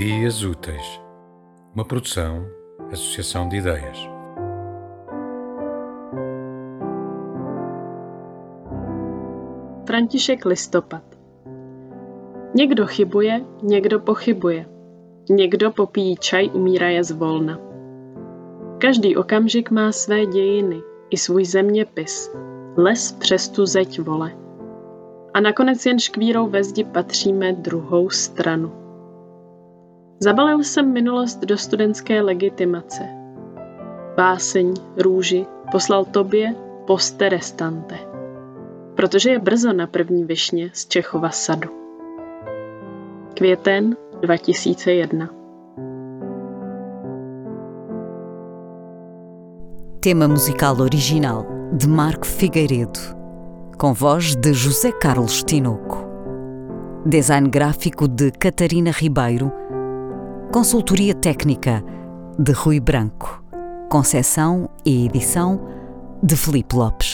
Dias Úteis, uma produção, associação de ideias. František Listopad Někdo chybuje, někdo pochybuje. Někdo popíjí čaj, umíraje zvolna. Každý okamžik má své dějiny i svůj zeměpis. Les přes tu zeď vole. A nakonec jen škvírou ve zdi patříme druhou stranu. Zabalil jsem minulost do studentské legitimace. Báseň, růži poslal tobě poste restante. Protože je brzo na první višně z Čechova sadu. Květen 2001 Tema musical original de Marco Figueiredo, com voz de José Carlos Tinoco. Design gráfico de Catarina Ribeiro Consultoria Técnica de Rui Branco. Concessão e edição de Felipe Lopes.